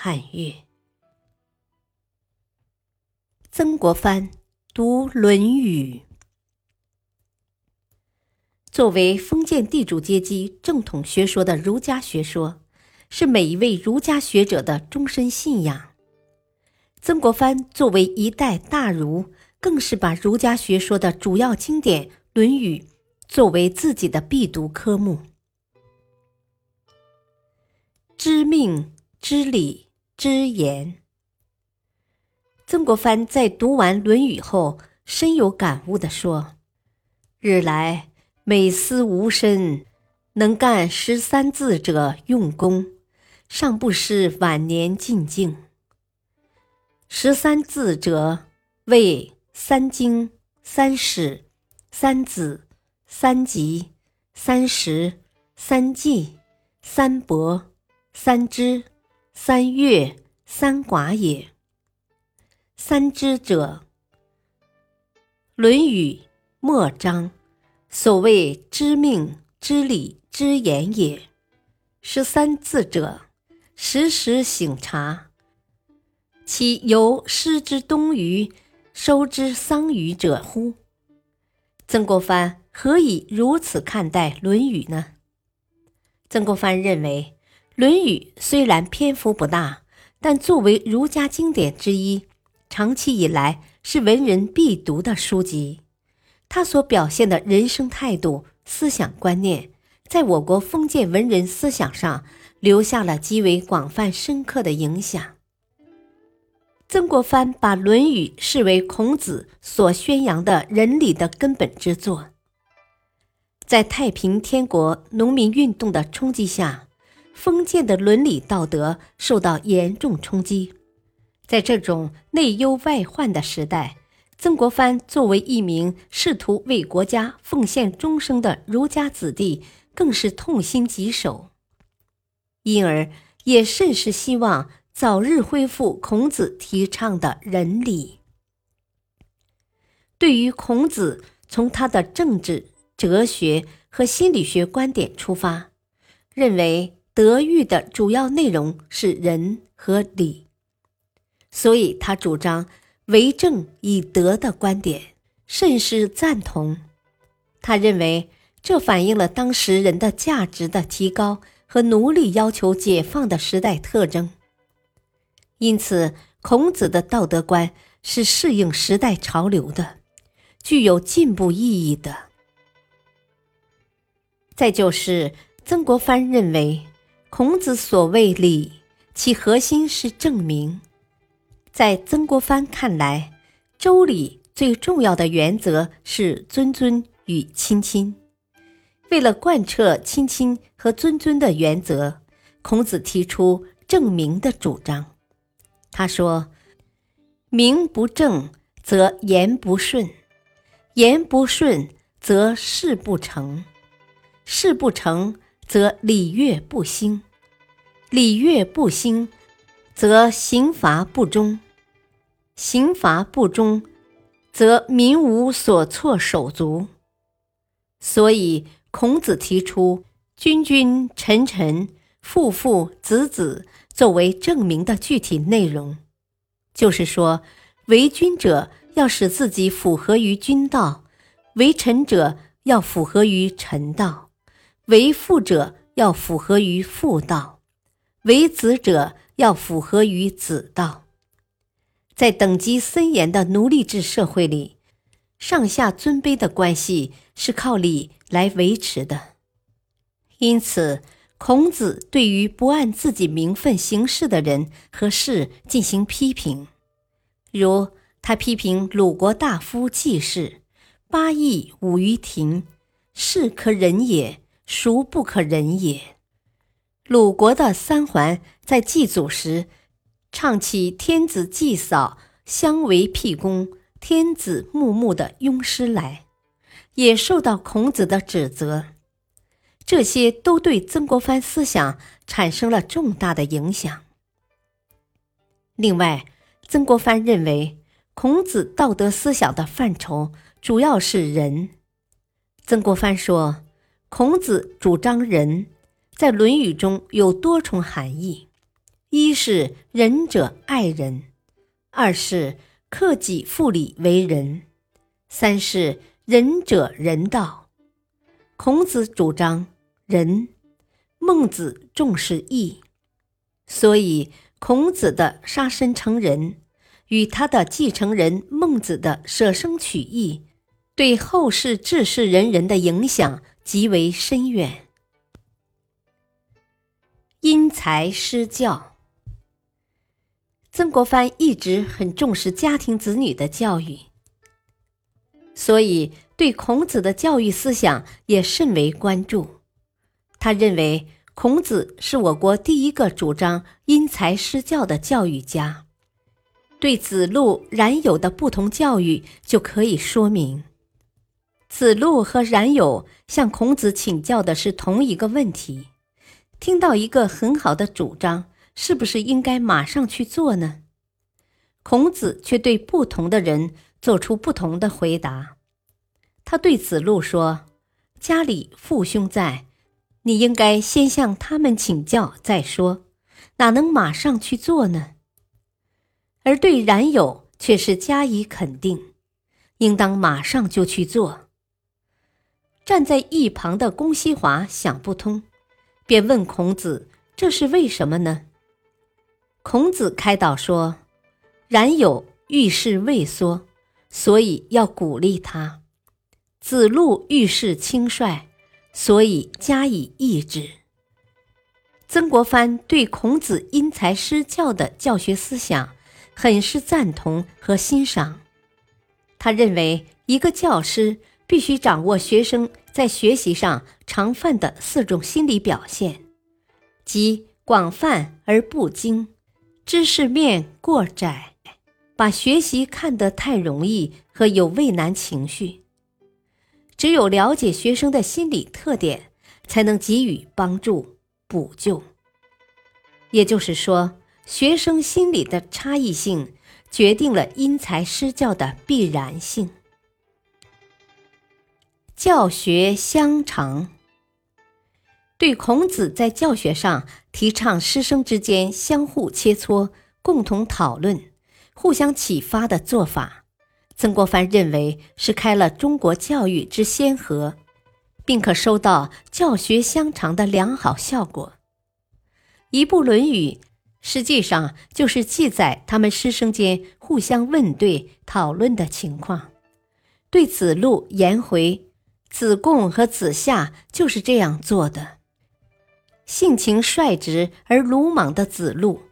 汉乐。曾国藩读《论语》，作为封建地主阶级正统学说的儒家学说，是每一位儒家学者的终身信仰。曾国藩作为一代大儒。更是把儒家学说的主要经典《论语》作为自己的必读科目。知命、知礼、之言。曾国藩在读完《论语》后，深有感悟地说：“日来每思吾身，能干十三字者用功，尚不失晚年进境。十三字者谓。”三经、三史、三子、三集、三十、三纪、三伯、三知、三月、三寡也。三知者，《论语》末章，所谓知命、知礼、知言也。十三字者，时时省察，其由失之东隅。收之桑榆者乎？曾国藩何以如此看待《论语》呢？曾国藩认为，《论语》虽然篇幅不大，但作为儒家经典之一，长期以来是文人必读的书籍。他所表现的人生态度、思想观念，在我国封建文人思想上留下了极为广泛深刻的影响。曾国藩把《论语》视为孔子所宣扬的仁理的根本之作。在太平天国农民运动的冲击下，封建的伦理道德受到严重冲击。在这种内忧外患的时代，曾国藩作为一名试图为国家奉献终生的儒家子弟，更是痛心疾首，因而也甚是希望。早日恢复孔子提倡的仁礼。对于孔子，从他的政治、哲学和心理学观点出发，认为德育的主要内容是仁和礼，所以他主张为政以德的观点，甚是赞同。他认为这反映了当时人的价值的提高和奴隶要求解放的时代特征。因此，孔子的道德观是适应时代潮流的，具有进步意义的。再就是，曾国藩认为，孔子所谓礼，其核心是正名。在曾国藩看来，周礼最重要的原则是尊尊与亲亲。为了贯彻亲亲和尊尊的原则，孔子提出正名的主张。他说：“名不正则言不顺，言不顺则事不成，事不成则礼乐不兴，礼乐不兴则刑罚不忠，刑罚不忠则民无所措手足。所以，孔子提出君君臣臣父父子子。”作为证明的具体内容，就是说，为君者要使自己符合于君道，为臣者要符合于臣道，为父者要符合于父道，为子者要符合于子道。在等级森严的奴隶制社会里，上下尊卑的关系是靠礼来维持的，因此。孔子对于不按自己名分行事的人和事进行批评，如他批评鲁国大夫季氏八佾舞于庭，是可忍也，孰不可忍也？鲁国的三桓在祭祖时，唱起天子祭扫、相为辟公、天子穆穆的庸诗来，也受到孔子的指责。这些都对曾国藩思想产生了重大的影响。另外，曾国藩认为孔子道德思想的范畴主要是仁。曾国藩说：“孔子主张仁，在《论语》中有多重含义：一是仁者爱人，二是克己复礼为仁，三是仁者仁道。孔子主张仁，孟子重视义，所以孔子的杀身成仁，与他的继承人孟子的舍生取义。”对后世治世仁人的影响极为深远。因材施教，曾国藩一直很重视家庭子女的教育，所以对孔子的教育思想也甚为关注。他认为孔子是我国第一个主张因材施教的教育家。对子路、冉有的不同教育就可以说明。子路和冉有向孔子请教的是同一个问题，听到一个很好的主张，是不是应该马上去做呢？孔子却对不同的人做出不同的回答。他对子路说：“家里父兄在，你应该先向他们请教再说，哪能马上去做呢？”而对冉有却是加以肯定，应当马上就去做。站在一旁的公西华想不通，便问孔子：“这是为什么呢？”孔子开导说：“冉有遇事畏缩，所以要鼓励他；子路遇事轻率，所以加以抑制。”曾国藩对孔子因材施教的教学思想很是赞同和欣赏。他认为，一个教师。必须掌握学生在学习上常犯的四种心理表现，即广泛而不精，知识面过窄，把学习看得太容易和有畏难情绪。只有了解学生的心理特点，才能给予帮助补救。也就是说，学生心理的差异性决定了因材施教的必然性。教学相长，对孔子在教学上提倡师生之间相互切磋、共同讨论、互相启发的做法，曾国藩认为是开了中国教育之先河，并可收到教学相长的良好效果。一部《论语》实际上就是记载他们师生间互相问对、讨论的情况。对子路、颜回。子贡和子夏就是这样做的。性情率直而鲁莽的子路，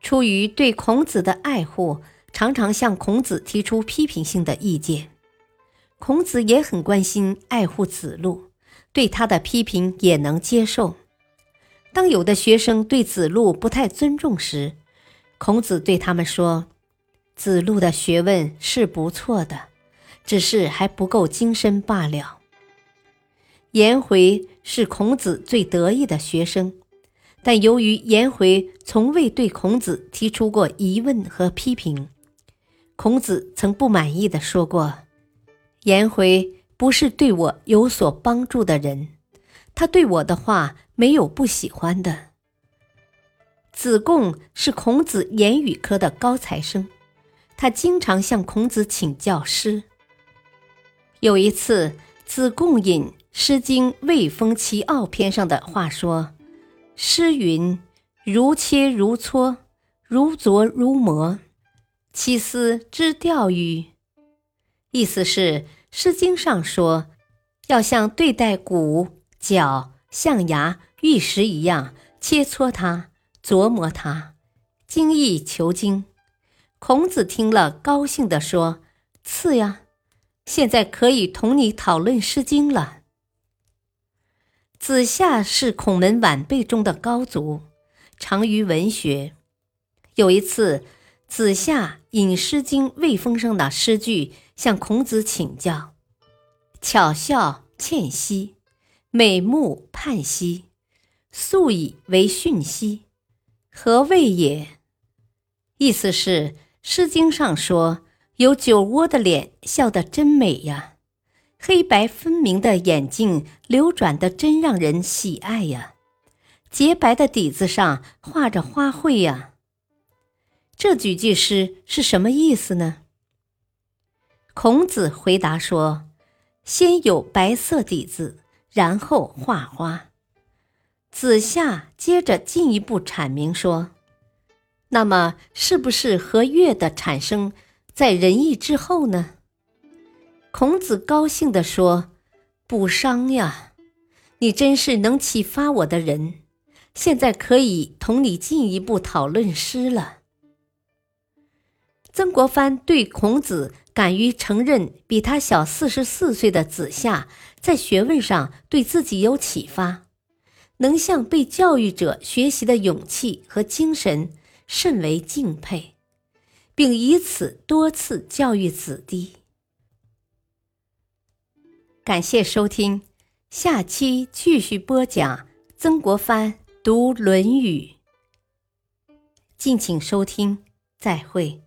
出于对孔子的爱护，常常向孔子提出批评性的意见。孔子也很关心爱护子路，对他的批评也能接受。当有的学生对子路不太尊重时，孔子对他们说：“子路的学问是不错的，只是还不够精深罢了。”颜回是孔子最得意的学生，但由于颜回从未对孔子提出过疑问和批评，孔子曾不满意的说过：“颜回不是对我有所帮助的人，他对我的话没有不喜欢的。”子贡是孔子言语科的高材生，他经常向孔子请教诗。有一次，子贡引。《诗经·卫风·齐奥篇》上的话说：“诗云：‘如切如磋，如琢如磨，其斯之钓与？’”意思是，《诗经》上说，要像对待骨、角、象牙、玉石一样切磋它、琢磨它，精益求精。孔子听了，高兴地说：“次呀，现在可以同你讨论《诗经》了。”子夏是孔门晚辈中的高足，长于文学。有一次，子夏引《诗经·卫风》声的诗句向孔子请教：“巧笑倩兮，美目盼兮，素以为训兮，何谓也？”意思是，《诗经》上说有酒窝的脸笑得真美呀，黑白分明的眼睛流转的真让人喜爱呀，洁白的底子上画着花卉呀。这几句诗是什么意思呢？孔子回答说：“先有白色底子，然后画花。”子夏接着进一步阐明说。那么，是不是和乐的产生在仁义之后呢？孔子高兴地说：“不伤呀，你真是能启发我的人，现在可以同你进一步讨论诗了。”曾国藩对孔子敢于承认比他小四十四岁的子夏在学问上对自己有启发，能向被教育者学习的勇气和精神。甚为敬佩，并以此多次教育子弟。感谢收听，下期继续播讲曾国藩读《论语》。敬请收听，再会。